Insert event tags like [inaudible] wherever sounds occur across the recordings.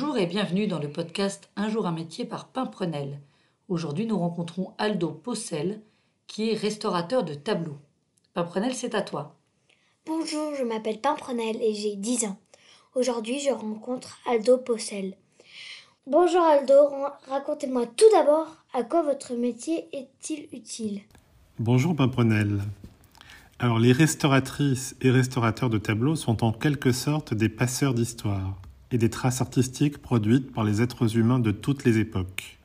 Bonjour et bienvenue dans le podcast Un jour un métier par Pimprenel. Aujourd'hui, nous rencontrons Aldo Possel, qui est restaurateur de tableaux. Pimprenel, c'est à toi. Bonjour, je m'appelle Pimprenel et j'ai 10 ans. Aujourd'hui, je rencontre Aldo Possel. Bonjour Aldo, racontez-moi tout d'abord à quoi votre métier est-il utile? Bonjour Pimprenel. Alors les restauratrices et restaurateurs de tableaux sont en quelque sorte des passeurs d'histoire et des traces artistiques produites par les êtres humains de toutes les époques.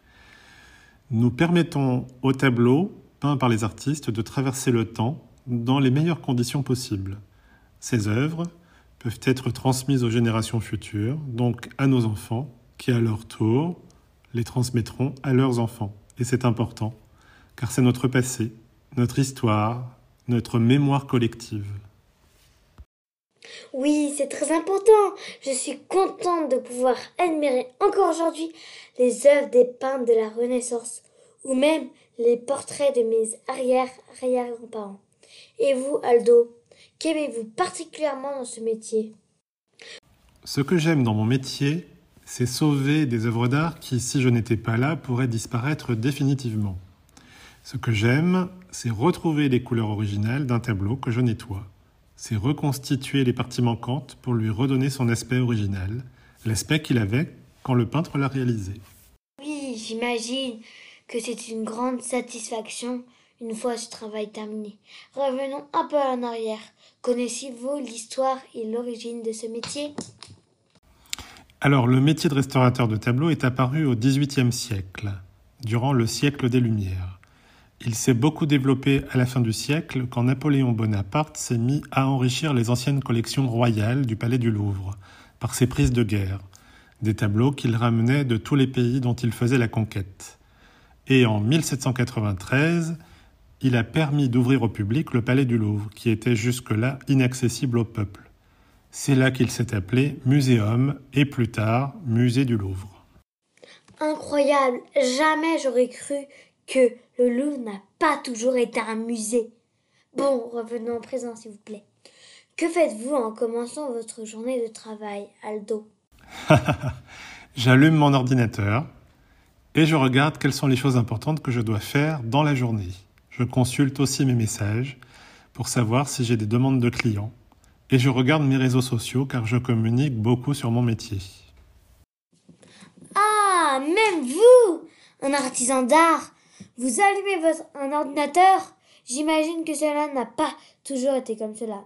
Nous permettons aux tableaux peints par les artistes de traverser le temps dans les meilleures conditions possibles. Ces œuvres peuvent être transmises aux générations futures, donc à nos enfants, qui à leur tour les transmettront à leurs enfants. Et c'est important, car c'est notre passé, notre histoire, notre mémoire collective. Oui, c'est très important. Je suis contente de pouvoir admirer encore aujourd'hui les œuvres des peintres de la Renaissance ou même les portraits de mes arrière-arrière-grands-parents. Et vous, Aldo, qu'aimez-vous particulièrement dans ce métier? Ce que j'aime dans mon métier, c'est sauver des œuvres d'art qui, si je n'étais pas là, pourraient disparaître définitivement. Ce que j'aime, c'est retrouver les couleurs originales d'un tableau que je nettoie c'est reconstituer les parties manquantes pour lui redonner son aspect original, l'aspect qu'il avait quand le peintre l'a réalisé. Oui, j'imagine que c'est une grande satisfaction une fois ce travail terminé. Revenons un peu en arrière. Connaissez-vous l'histoire et l'origine de ce métier? Alors, le métier de restaurateur de tableaux est apparu au XVIIIe siècle, durant le siècle des Lumières. Il s'est beaucoup développé à la fin du siècle quand Napoléon Bonaparte s'est mis à enrichir les anciennes collections royales du Palais du Louvre par ses prises de guerre, des tableaux qu'il ramenait de tous les pays dont il faisait la conquête. Et en 1793, il a permis d'ouvrir au public le Palais du Louvre, qui était jusque-là inaccessible au peuple. C'est là qu'il s'est appelé Muséum et plus tard Musée du Louvre. Incroyable, jamais j'aurais cru que le Louvre n'a pas toujours été un musée. Bon, revenons au présent, s'il vous plaît. Que faites-vous en commençant votre journée de travail, Aldo [laughs] J'allume mon ordinateur et je regarde quelles sont les choses importantes que je dois faire dans la journée. Je consulte aussi mes messages pour savoir si j'ai des demandes de clients. Et je regarde mes réseaux sociaux car je communique beaucoup sur mon métier. Ah, même vous, un artisan d'art, vous allumez votre, un ordinateur? J'imagine que cela n'a pas toujours été comme cela.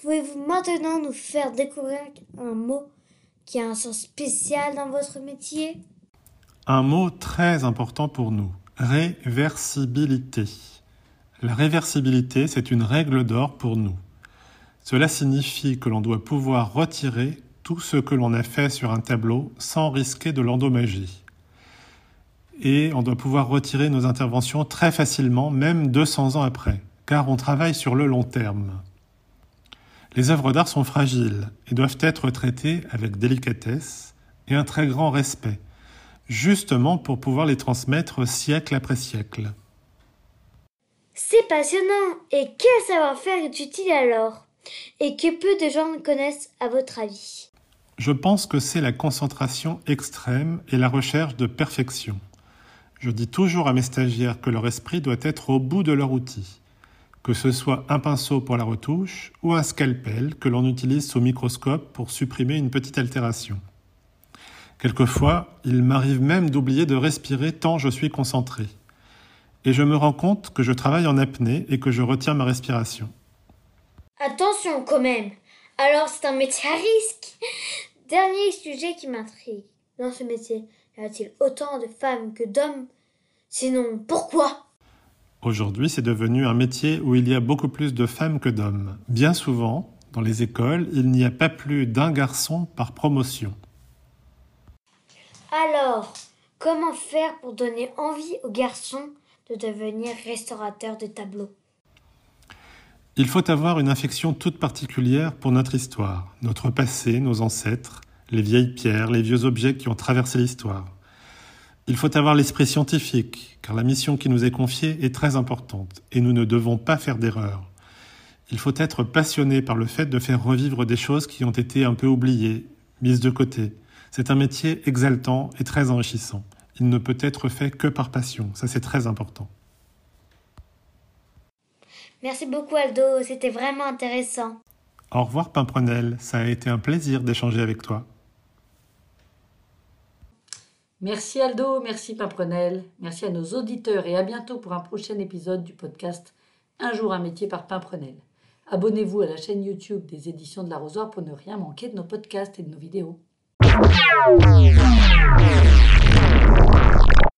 Pouvez-vous maintenant nous faire découvrir un mot qui a un sens spécial dans votre métier? Un mot très important pour nous, réversibilité. La réversibilité, c'est une règle d'or pour nous. Cela signifie que l'on doit pouvoir retirer tout ce que l'on a fait sur un tableau sans risquer de l'endommager et on doit pouvoir retirer nos interventions très facilement, même 200 ans après, car on travaille sur le long terme. Les œuvres d'art sont fragiles et doivent être traitées avec délicatesse et un très grand respect, justement pour pouvoir les transmettre siècle après siècle. C'est passionnant Et quel savoir-faire est utile alors? Et que peu de gens connaissent à votre avis? Je pense que c'est la concentration extrême et la recherche de perfection. Je dis toujours à mes stagiaires que leur esprit doit être au bout de leur outil, que ce soit un pinceau pour la retouche ou un scalpel que l'on utilise sous microscope pour supprimer une petite altération. Quelquefois, il m'arrive même d'oublier de respirer tant je suis concentré. Et je me rends compte que je travaille en apnée et que je retiens ma respiration. Attention quand même. Alors c'est un métier à risque. Dernier sujet qui m'intrigue dans ce métier. Y a-t-il autant de femmes que d'hommes? Sinon, pourquoi? Aujourd'hui, c'est devenu un métier où il y a beaucoup plus de femmes que d'hommes. Bien souvent, dans les écoles, il n'y a pas plus d'un garçon par promotion. Alors, comment faire pour donner envie aux garçons de devenir restaurateurs de tableaux? Il faut avoir une affection toute particulière pour notre histoire, notre passé, nos ancêtres, les vieilles pierres, les vieux objets qui ont traversé l'histoire. Il faut avoir l'esprit scientifique, car la mission qui nous est confiée est très importante, et nous ne devons pas faire d'erreurs. Il faut être passionné par le fait de faire revivre des choses qui ont été un peu oubliées, mises de côté, C'est un métier exaltant et très enrichissant. Il ne peut être fait que par passion, ça c'est très important. Merci beaucoup Aldo, c'était vraiment intéressant. Au revoir Pimprenel, ça a été un plaisir d'échanger avec toi. Merci Aldo, merci Pimprenel, merci à nos auditeurs et à bientôt pour un prochain épisode du podcast Un jour un métier par Pimprenel. Abonnez-vous à la chaîne YouTube des éditions de l'arrosoir pour ne rien manquer de nos podcasts et de nos vidéos.